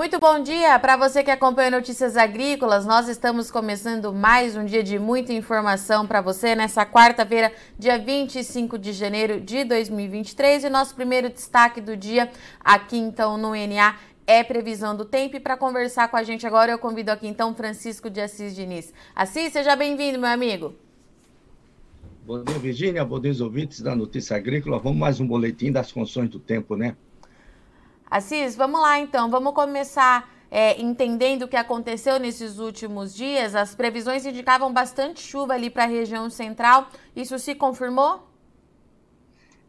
Muito bom dia para você que acompanha Notícias Agrícolas. Nós estamos começando mais um dia de muita informação para você nessa quarta-feira, dia 25 de janeiro de 2023. E nosso primeiro destaque do dia aqui então no NA é previsão do tempo. E para conversar com a gente agora, eu convido aqui então Francisco de Assis Diniz. Assis, seja bem-vindo, meu amigo. Bom dia, Virgínia. Bom dia, ouvintes da Notícia Agrícola. Vamos mais um boletim das condições do tempo, né? Assis, vamos lá então, vamos começar é, entendendo o que aconteceu nesses últimos dias. As previsões indicavam bastante chuva ali para a região central. Isso se confirmou?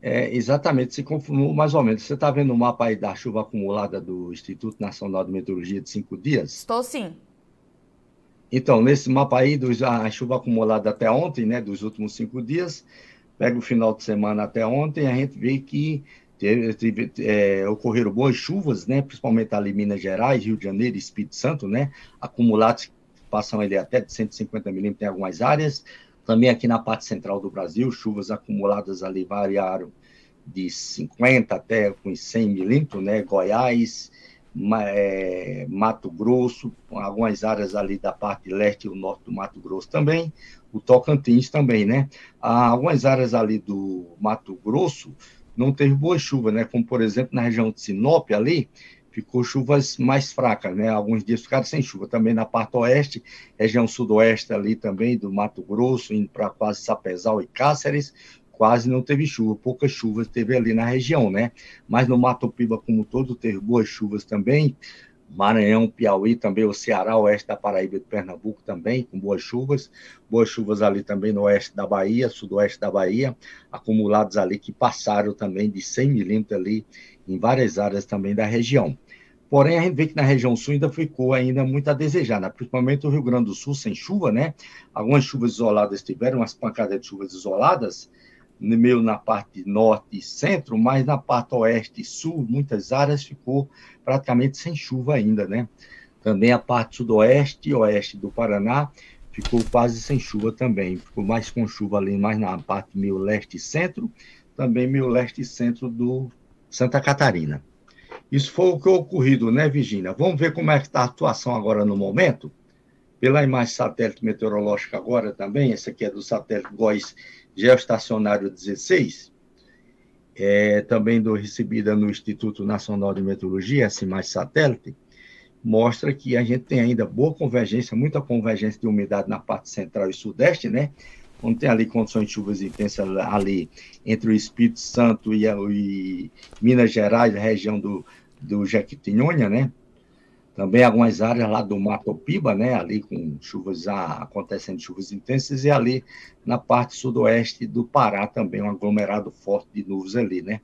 É, exatamente, se confirmou mais ou menos. Você está vendo o mapa aí da chuva acumulada do Instituto Nacional de Meteorologia de cinco dias? Estou sim. Então, nesse mapa aí, dos, a chuva acumulada até ontem, né, dos últimos cinco dias, pega o final de semana até ontem, a gente vê que Teve, teve, é, ocorreram boas chuvas, né, principalmente ali em Minas Gerais, Rio de Janeiro e Espírito Santo, né, acumulados passam ali até de 150 milímetros em algumas áreas. Também aqui na parte central do Brasil, chuvas acumuladas ali variaram de 50 até com 100 milímetros, né, Goiás, é, Mato Grosso, algumas áreas ali da parte leste e o norte do Mato Grosso também, o Tocantins também, né? Há algumas áreas ali do Mato Grosso não teve boa chuva, né? Como, por exemplo, na região de Sinop, ali, ficou chuvas mais fracas, né? Alguns dias ficaram sem chuva. Também na parte oeste, região sudoeste ali também, do Mato Grosso, indo para quase Sapezal e Cáceres, quase não teve chuva. Poucas chuvas teve ali na região, né? Mas no Mato Piba, como todo, teve boas chuvas também. Maranhão, Piauí, também o Ceará, oeste da Paraíba e do Pernambuco também, com boas chuvas. Boas chuvas ali também no oeste da Bahia, sudoeste da Bahia, acumulados ali que passaram também de 100 milímetros ali em várias áreas também da região. Porém, a gente vê que na região sul ainda ficou ainda muito a desejar, né? principalmente o Rio Grande do Sul sem chuva, né? Algumas chuvas isoladas tiveram, umas pancadas de chuvas isoladas, meio na parte norte e centro, mas na parte oeste e sul, muitas áreas ficou praticamente sem chuva ainda, né? Também a parte sudoeste e oeste do Paraná ficou quase sem chuva também, ficou mais com chuva ali, mais na parte meio leste e centro, também meio leste e centro do Santa Catarina. Isso foi o que ocorrido, né, Virginia? Vamos ver como é que está a atuação agora no momento? Pela imagem satélite meteorológica agora também, essa aqui é do satélite GOES geoestacionário 16, é, também do, recebida no Instituto Nacional de Meteorologia, essa mais satélite, mostra que a gente tem ainda boa convergência, muita convergência de umidade na parte central e sudeste, né? Quando tem ali condições de chuvas intensas ali entre o Espírito Santo e, e Minas Gerais, a região do, do Jequitinhonha, né? Também algumas áreas lá do Mato Piba, né, ali com chuvas acontecendo chuvas intensas e ali na parte sudoeste do Pará também um aglomerado forte de nuvens ali, né?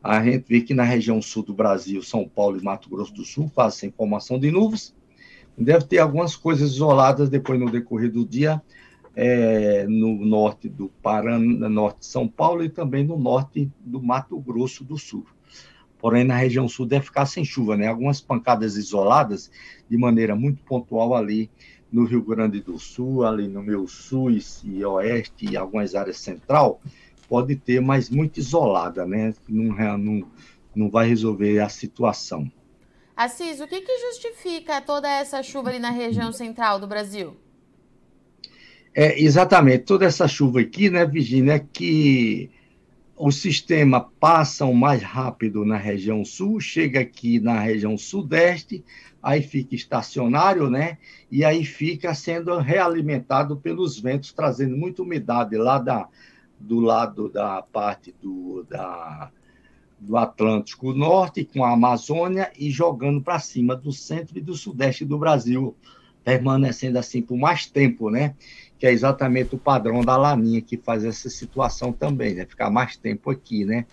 A gente vê que na região sul do Brasil, São Paulo e Mato Grosso do Sul, sem formação de nuvens. Deve ter algumas coisas isoladas depois no decorrer do dia, é, no norte do Paraná, norte de São Paulo e também no norte do Mato Grosso do Sul porém na região sul deve ficar sem chuva, né? Algumas pancadas isoladas de maneira muito pontual ali no Rio Grande do Sul, ali no meu sul e oeste e algumas áreas central, pode ter, mas muito isolada, né? Não, não, não vai resolver a situação. Assis, o que, que justifica toda essa chuva ali na região central do Brasil? É, exatamente, toda essa chuva aqui, né, Virginia, é que o sistema passa mais rápido na região sul, chega aqui na região sudeste, aí fica estacionário, né? E aí fica sendo realimentado pelos ventos, trazendo muita umidade lá da, do lado da parte do, da, do Atlântico Norte com a Amazônia e jogando para cima do centro e do sudeste do Brasil, permanecendo assim por mais tempo, né? Que é exatamente o padrão da laninha que faz essa situação também, né? Ficar mais tempo aqui, né?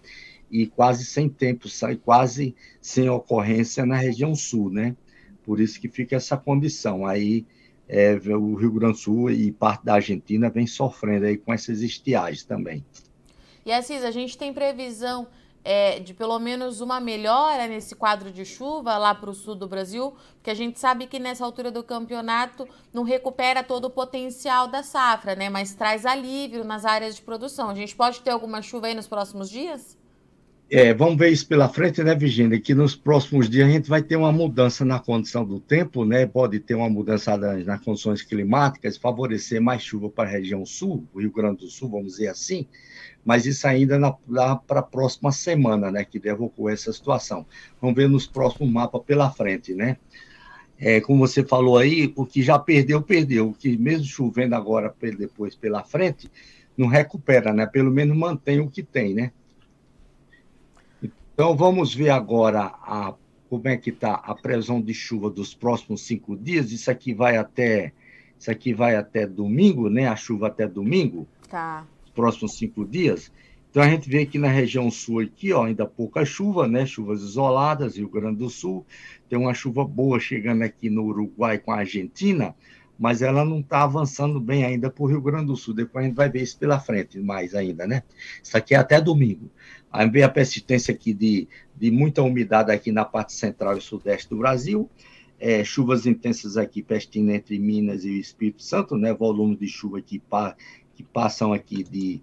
E quase sem tempo, sai quase sem ocorrência na região sul, né? Por isso que fica essa condição. Aí é, o Rio Grande do Sul e parte da Argentina vem sofrendo aí com essas estiagens também. E Assis, a gente tem previsão é, de pelo menos uma melhora nesse quadro de chuva lá para o sul do Brasil, porque a gente sabe que nessa altura do campeonato não recupera todo o potencial da safra, né? Mas traz alívio nas áreas de produção. A gente pode ter alguma chuva aí nos próximos dias? É, vamos ver isso pela frente, né, Virginia? Que nos próximos dias a gente vai ter uma mudança na condição do tempo, né? Pode ter uma mudança nas, condições climáticas, favorecer mais chuva para a região sul, Rio Grande do Sul, vamos dizer assim, mas isso ainda para a próxima semana, né? Que deve ocorrer essa situação. Vamos ver nos próximos mapas pela frente, né? É, como você falou aí, o que já perdeu, perdeu. O que mesmo chovendo agora depois pela frente, não recupera, né? Pelo menos mantém o que tem, né? Então, vamos ver agora a, como é que está a previsão de chuva dos próximos cinco dias. Isso aqui vai até, isso aqui vai até domingo, né? A chuva até domingo. Tá. Os próximos cinco dias. Então, a gente vê que na região sul aqui, ó, ainda pouca chuva, né? Chuvas isoladas, Rio Grande do Sul. Tem uma chuva boa chegando aqui no Uruguai com a Argentina, mas ela não está avançando bem ainda para o Rio Grande do Sul. Depois a gente vai ver isso pela frente, mais ainda, né? Isso aqui é até domingo. Aí vem a persistência aqui de, de muita umidade aqui na parte central e sudeste do Brasil, é, chuvas intensas aqui pestindo entre Minas e o Espírito Santo, né? Volumes de chuva que, pa, que passam aqui de,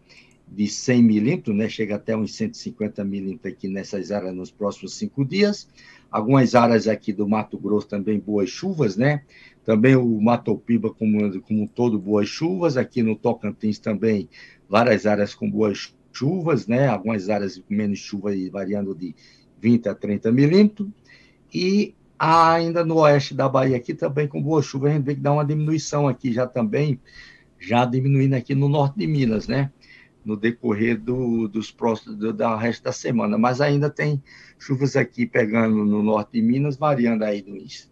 de 100 milímetros, né? Chega até uns 150 milímetros aqui nessas áreas nos próximos cinco dias. Algumas áreas aqui do Mato Grosso também boas chuvas, né? Também o Mato Piba como, como todo boas chuvas. Aqui no Tocantins também várias áreas com boas chuvas, né? Algumas áreas com menos chuva e variando de 20 a 30 milímetros. E ainda no oeste da Bahia aqui também com boa chuva, a gente vê que dá uma diminuição aqui já também, já diminuindo aqui no norte de Minas, né? No decorrer do, dos próximos, do, da resto da semana. Mas ainda tem chuvas aqui pegando no norte de Minas, variando aí dos,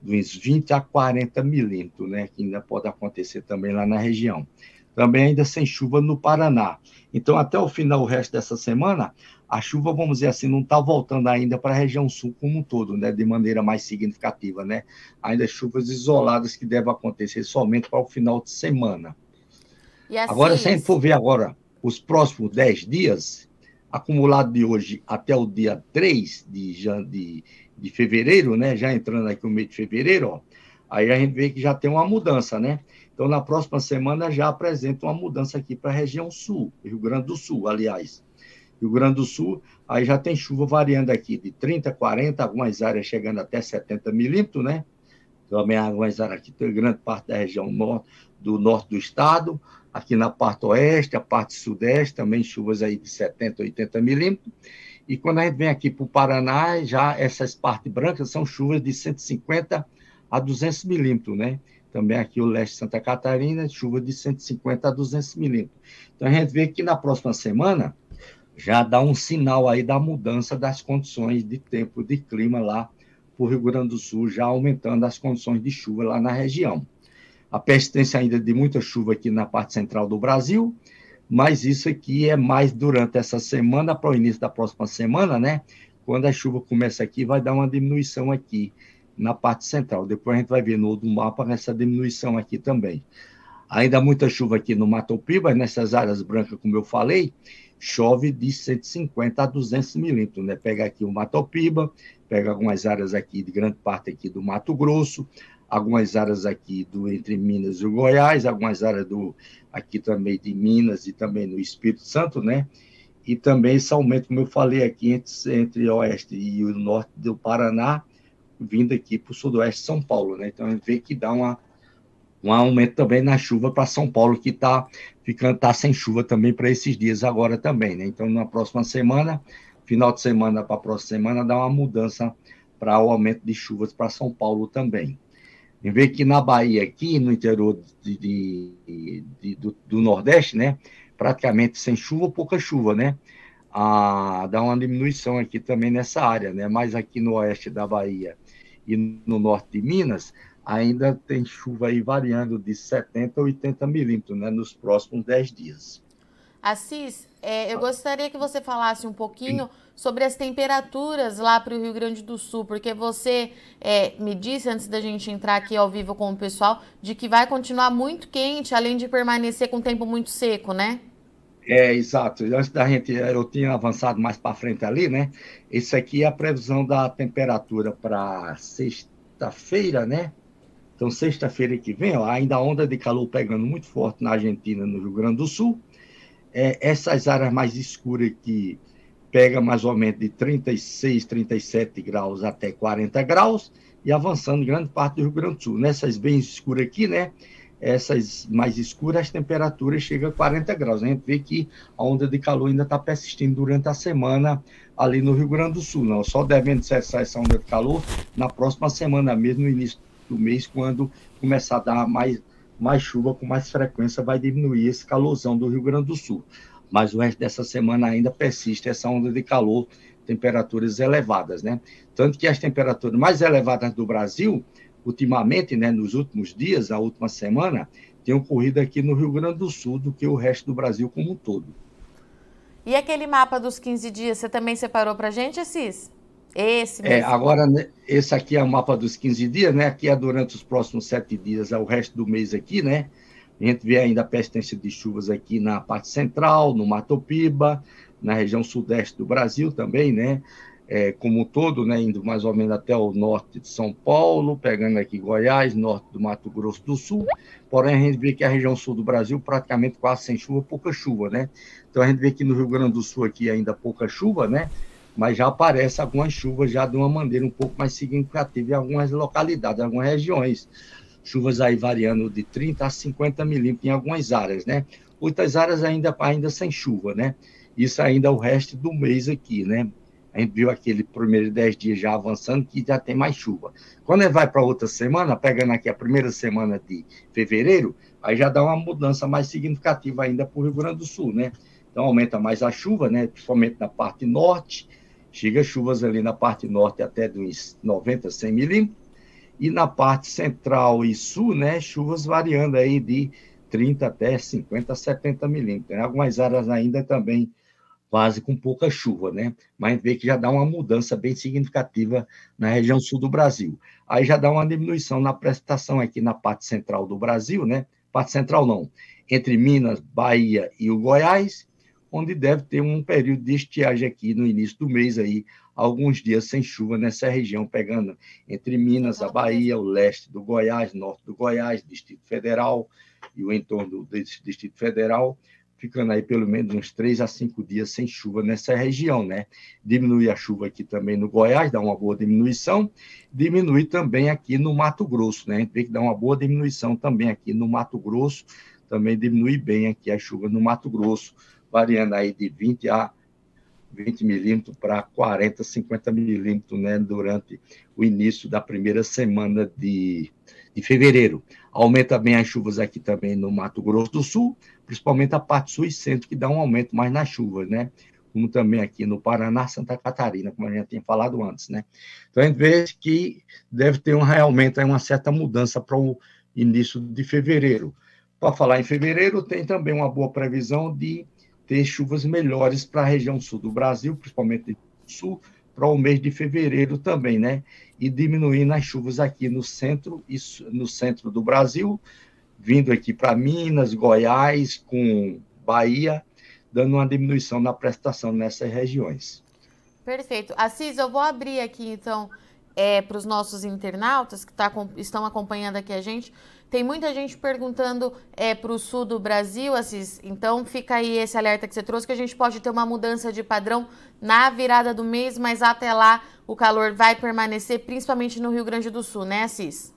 dos 20 a 40 milímetros, né? Que ainda pode acontecer também lá na região também ainda sem chuva no Paraná. Então, até o final, o resto dessa semana, a chuva, vamos dizer assim, não está voltando ainda para a região sul como um todo, né, de maneira mais significativa, né? Ainda chuvas isoladas que devem acontecer somente para o final de semana. Assim, agora, se a gente for ver agora os próximos 10 dias, acumulado de hoje até o dia 3 de, de, de fevereiro, né, já entrando aqui no mês de fevereiro, ó, aí a gente vê que já tem uma mudança, né? Então, na próxima semana já apresenta uma mudança aqui para a região sul, Rio Grande do Sul, aliás. Rio Grande do Sul, aí já tem chuva variando aqui de 30, 40, algumas áreas chegando até 70 milímetros, né? Também algumas áreas aqui, tem grande parte da região norte, do norte do estado, aqui na parte oeste, a parte sudeste, também chuvas aí de 70, 80 milímetros. E quando a gente vem aqui para o Paraná, já essas partes brancas são chuvas de 150 a 200 milímetros, né? Também aqui o leste de Santa Catarina, chuva de 150 a 200 milímetros. Então a gente vê que na próxima semana já dá um sinal aí da mudança das condições de tempo, de clima lá para o Rio Grande do Sul, já aumentando as condições de chuva lá na região. A persistência ainda de muita chuva aqui na parte central do Brasil, mas isso aqui é mais durante essa semana para o início da próxima semana, né? Quando a chuva começa aqui, vai dar uma diminuição aqui na parte central. Depois a gente vai ver no outro mapa essa diminuição aqui também. Ainda muita chuva aqui no Mato Piba, nessas áreas brancas, como eu falei, chove de 150 a 200 milímetros, né? Pega aqui o Mato Piba, pega algumas áreas aqui, de grande parte aqui do Mato Grosso, algumas áreas aqui do entre Minas e Goiás, algumas áreas do aqui também de Minas e também no Espírito Santo, né? E também esse aumento, como eu falei aqui, entre, entre o oeste e o norte do Paraná, vindo aqui para o sudoeste de São Paulo, né? Então a gente vê que dá uma, um aumento também na chuva para São Paulo, que está ficando tá sem chuva também para esses dias agora também, né? Então na próxima semana, final de semana para a próxima semana, dá uma mudança para o aumento de chuvas para São Paulo também. Em vez que na Bahia, aqui no interior de, de, de, do, do, Nordeste, né? Praticamente sem chuva, pouca chuva, né? Ah, dá uma diminuição aqui também nessa área, né? Mas aqui no oeste da Bahia e no norte de Minas, ainda tem chuva aí variando de 70 a 80 milímetros né, nos próximos 10 dias. Assis, é, eu gostaria que você falasse um pouquinho Sim. Sobre as temperaturas lá para o Rio Grande do Sul, porque você é, me disse antes da gente entrar aqui ao vivo com o pessoal de que vai continuar muito quente, além de permanecer com tempo muito seco, né? É, exato. Antes da gente, eu tinha avançado mais para frente ali, né? Isso aqui é a previsão da temperatura para sexta-feira, né? Então, sexta-feira que vem, ó, ainda a onda de calor pegando muito forte na Argentina, no Rio Grande do Sul. É, essas áreas mais escuras aqui, pega mais ou menos de 36, 37 graus até 40 graus e avançando grande parte do Rio Grande do Sul. Nessas bem escuras aqui, né? Essas mais escuras, as temperaturas chegam a 40 graus. A gente vê que a onda de calor ainda está persistindo durante a semana ali no Rio Grande do Sul. Não, só devendo cessar essa onda de calor na próxima semana mesmo, no início do mês, quando começar a dar mais, mais chuva com mais frequência, vai diminuir esse calorzão do Rio Grande do Sul. Mas o resto dessa semana ainda persiste essa onda de calor, temperaturas elevadas, né? Tanto que as temperaturas mais elevadas do Brasil, ultimamente, né, nos últimos dias, a última semana, tem ocorrido aqui no Rio Grande do Sul do que o resto do Brasil como um todo. E aquele mapa dos 15 dias, você também separou para a gente, Assis? Esse é, mesmo. É, agora, né, esse aqui é o mapa dos 15 dias, né? Aqui é durante os próximos sete dias, é o resto do mês aqui, né? A gente vê ainda a persistência de chuvas aqui na parte central, no Mato Piba, na região sudeste do Brasil também, né? É, como um todo, né, indo mais ou menos até o norte de São Paulo, pegando aqui Goiás, norte do Mato Grosso do Sul. Porém, a gente vê que a região sul do Brasil praticamente quase sem chuva, pouca chuva, né? Então a gente vê que no Rio Grande do Sul aqui ainda pouca chuva, né? Mas já aparece algumas chuvas já de uma maneira um pouco mais significativa em algumas localidades, algumas regiões. Chuvas aí variando de 30 a 50 milímetros em algumas áreas, né? Muitas áreas ainda, ainda sem chuva, né? Isso ainda é o resto do mês aqui, né? A gente viu aquele primeiro 10 dias já avançando, que já tem mais chuva. Quando ele vai para outra semana, pegando aqui a primeira semana de fevereiro, aí já dá uma mudança mais significativa ainda para o Rio Grande do Sul, né? Então aumenta mais a chuva, né? Principalmente na parte norte, chega chuvas ali na parte norte até dos 90, 100 milímetros, e na parte central e sul, né? Chuvas variando aí de 30 até 50, 70 milímetros. Em algumas áreas ainda também quase com pouca chuva, né? Mas vê que já dá uma mudança bem significativa na região sul do Brasil. Aí já dá uma diminuição na precipitação aqui na parte central do Brasil, né? Parte central não, entre Minas, Bahia e o Goiás, onde deve ter um período de estiagem aqui no início do mês aí, alguns dias sem chuva nessa região, pegando entre Minas, a Bahia, o leste do Goiás, norte do Goiás, Distrito Federal e o entorno do Distrito Federal ficando aí pelo menos uns três a cinco dias sem chuva nessa região, né? Diminui a chuva aqui também no Goiás, dá uma boa diminuição, diminui também aqui no Mato Grosso, né? A gente vê que dá uma boa diminuição também aqui no Mato Grosso, também diminui bem aqui a chuva no Mato Grosso, variando aí de 20 a 20 milímetros para 40, 50 milímetros, né? Durante o início da primeira semana de, de fevereiro. Aumenta bem as chuvas aqui também no Mato Grosso do Sul, principalmente a parte sul e centro, que dá um aumento mais nas chuvas, né? Como também aqui no Paraná, Santa Catarina, como a gente tinha falado antes, né? Então a gente vê que deve ter um, realmente uma certa mudança para o início de fevereiro. Para falar em fevereiro, tem também uma boa previsão de ter chuvas melhores para a região sul do Brasil, principalmente do sul, para o mês de fevereiro também, né? E diminuindo as chuvas aqui no centro e no centro do Brasil, vindo aqui para Minas, Goiás, com Bahia, dando uma diminuição na prestação nessas regiões. Perfeito. Assis, eu vou abrir aqui, então, é, para os nossos internautas que tá, estão acompanhando aqui a gente. Tem muita gente perguntando é, para o sul do Brasil, Assis. Então, fica aí esse alerta que você trouxe, que a gente pode ter uma mudança de padrão na virada do mês, mas até lá o calor vai permanecer, principalmente no Rio Grande do Sul, né, Assis?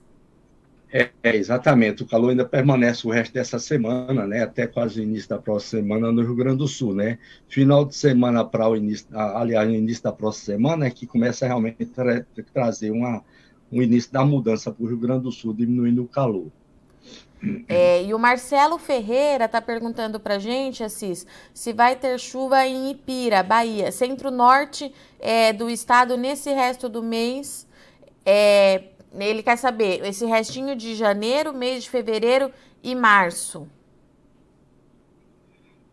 É, é, exatamente. O calor ainda permanece o resto dessa semana, né? Até quase o início da próxima semana no Rio Grande do Sul, né? Final de semana para o início, aliás, no início da próxima semana é que começa realmente a tra trazer uma, um início da mudança para o Rio Grande do Sul, diminuindo o calor. É, e o Marcelo Ferreira está perguntando para gente, Assis, se vai ter chuva em Ipira, Bahia, centro-norte é, do estado nesse resto do mês. É, ele quer saber esse restinho de janeiro, mês de fevereiro e março.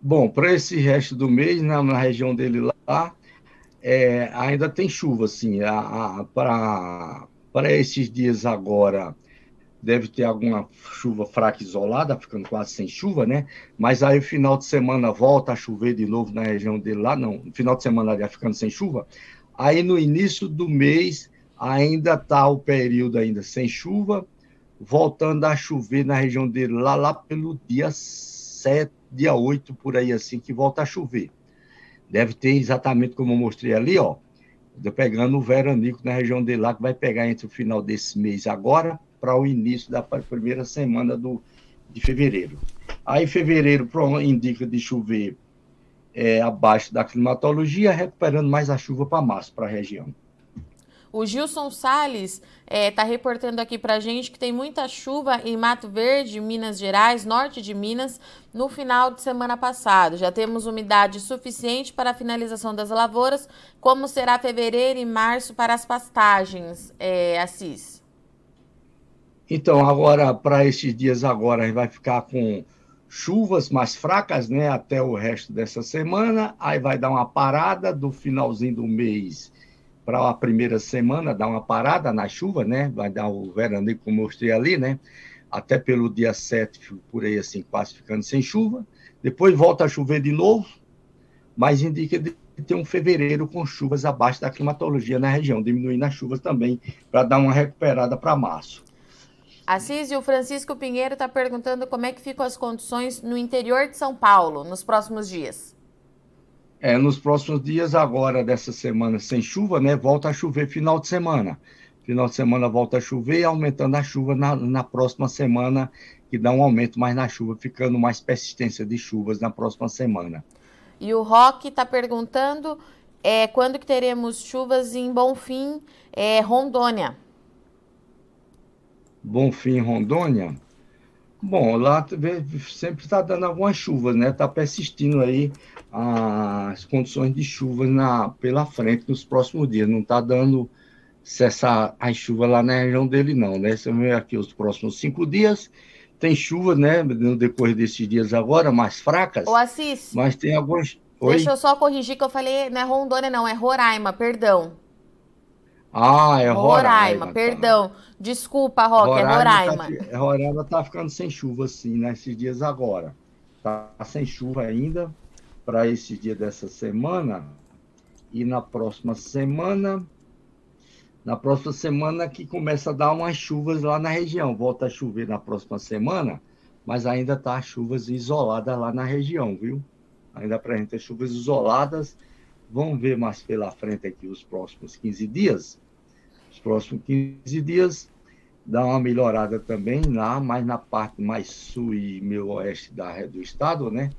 Bom, para esse resto do mês, na, na região dele lá, é, ainda tem chuva, assim. Para esses dias agora, deve ter alguma chuva fraca isolada, ficando quase sem chuva, né? Mas aí, final de semana, volta a chover de novo na região dele lá, não, final de semana já ficando sem chuva. Aí, no início do mês, ainda está o período ainda sem chuva, voltando a chover na região dele lá, lá pelo dia 7, dia 8, por aí assim, que volta a chover. deve ter exatamente como eu mostrei ali, ó, pegando o veranico na região dele lá, que vai pegar entre o final desse mês agora para o início da primeira semana do, de fevereiro. Aí fevereiro indica de chover é, abaixo da climatologia, recuperando mais a chuva para março, para a região. O Gilson Salles está é, tá reportando aqui para gente que tem muita chuva em Mato Verde, Minas Gerais, norte de Minas, no final de semana passado. Já temos umidade suficiente para a finalização das lavouras. Como será fevereiro e março para as pastagens, é, Assis? Então, agora, para esses dias agora, vai ficar com chuvas mais fracas, né, até o resto dessa semana. Aí vai dar uma parada do finalzinho do mês para a primeira semana, dar uma parada na chuva, né? Vai dar o veranico, como eu mostrei ali, né? Até pelo dia 7, por aí assim, quase ficando sem chuva. Depois volta a chover de novo, mas indica de ter um fevereiro com chuvas abaixo da climatologia na região, diminuindo as chuvas também, para dar uma recuperada para março. Assis e o Francisco Pinheiro está perguntando como é que ficam as condições no interior de São Paulo nos próximos dias. É, nos próximos dias, agora dessa semana sem chuva, né? Volta a chover final de semana. Final de semana volta a chover, aumentando a chuva na, na próxima semana, que dá um aumento mais na chuva, ficando mais persistência de chuvas na próxima semana. E o Rock está perguntando é, quando que teremos chuvas em Bonfim, é, Rondônia. Bonfim, Rondônia? Bom, lá sempre está dando algumas chuvas, né? Está persistindo aí as condições de chuvas na, pela frente nos próximos dias. Não está dando cessar as chuvas lá na região dele, não, né? Você vê aqui os próximos cinco dias. Tem chuva, né? No decorrer desses dias agora, mais fracas. O Assis. Mas tem algumas. Oi? Deixa eu só corrigir que eu falei, não é Rondônia, não, é Roraima, perdão. Ah, é Roraima. Roraima, tá. perdão. Desculpa, Roque, é Roraima. Tá, Roraima tá ficando sem chuva, sim, nesses né, dias agora. Tá sem chuva ainda para esse dia dessa semana. E na próxima semana, na próxima semana que começa a dar umas chuvas lá na região. Volta a chover na próxima semana, mas ainda tá chuvas isoladas lá na região, viu? Ainda para a gente ter chuvas isoladas. Vamos ver mais pela frente aqui os próximos 15 dias os próximos 15 dias, dá uma melhorada também lá, mais na parte mais sul e meio oeste da, do estado, né?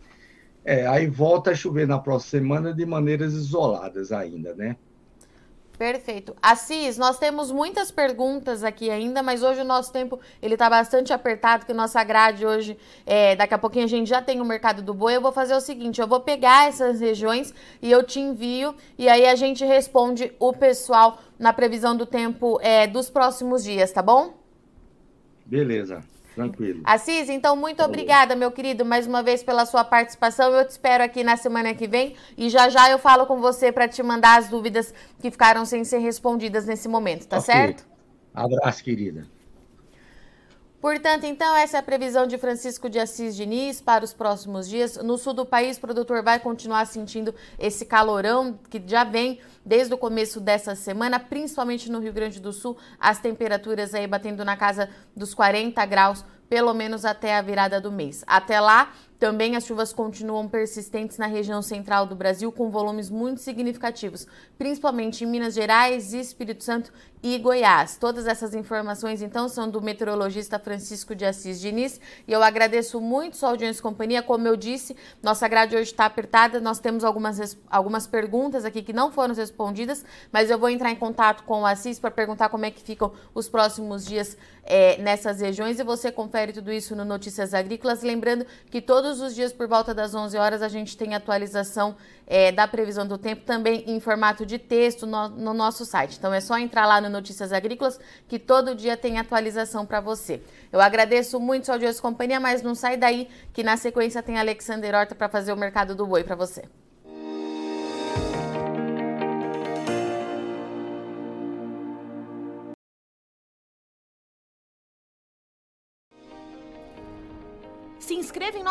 É, aí volta a chover na próxima semana de maneiras isoladas ainda, né? Perfeito. Assis, nós temos muitas perguntas aqui ainda, mas hoje o nosso tempo ele está bastante apertado, que nossa grade hoje, é, daqui a pouquinho a gente já tem o mercado do boi. Eu vou fazer o seguinte, eu vou pegar essas regiões e eu te envio e aí a gente responde o pessoal na previsão do tempo é, dos próximos dias, tá bom? Beleza. Tranquilo. Assis, então muito obrigada, meu querido, mais uma vez pela sua participação. Eu te espero aqui na semana que vem e já já eu falo com você para te mandar as dúvidas que ficaram sem ser respondidas nesse momento, tá okay. certo? Abraço, querida. Portanto, então, essa é a previsão de Francisco de Assis Diniz para os próximos dias. No sul do país, o produtor vai continuar sentindo esse calorão que já vem desde o começo dessa semana, principalmente no Rio Grande do Sul, as temperaturas aí batendo na casa dos 40 graus, pelo menos até a virada do mês. Até lá, também as chuvas continuam persistentes na região central do Brasil, com volumes muito significativos, principalmente em Minas Gerais, Espírito Santo e Goiás. Todas essas informações, então, são do meteorologista Francisco de Assis Diniz. E eu agradeço muito sua audiência e companhia. Como eu disse, nossa grade hoje está apertada. Nós temos algumas, algumas perguntas aqui que não foram respondidas, mas eu vou entrar em contato com o Assis para perguntar como é que ficam os próximos dias é, nessas regiões. E você confere tudo isso no Notícias Agrícolas. Lembrando que todos Todos os dias, por volta das 11 horas, a gente tem atualização é, da previsão do tempo também em formato de texto no, no, nosso site. Então é só entrar lá no Notícias Agrícolas que todo dia tem atualização para você. Eu agradeço muito sua audiência e companhia, mas não sai daí que na sequência tem Alexander Horta para fazer o mercado do boi para você.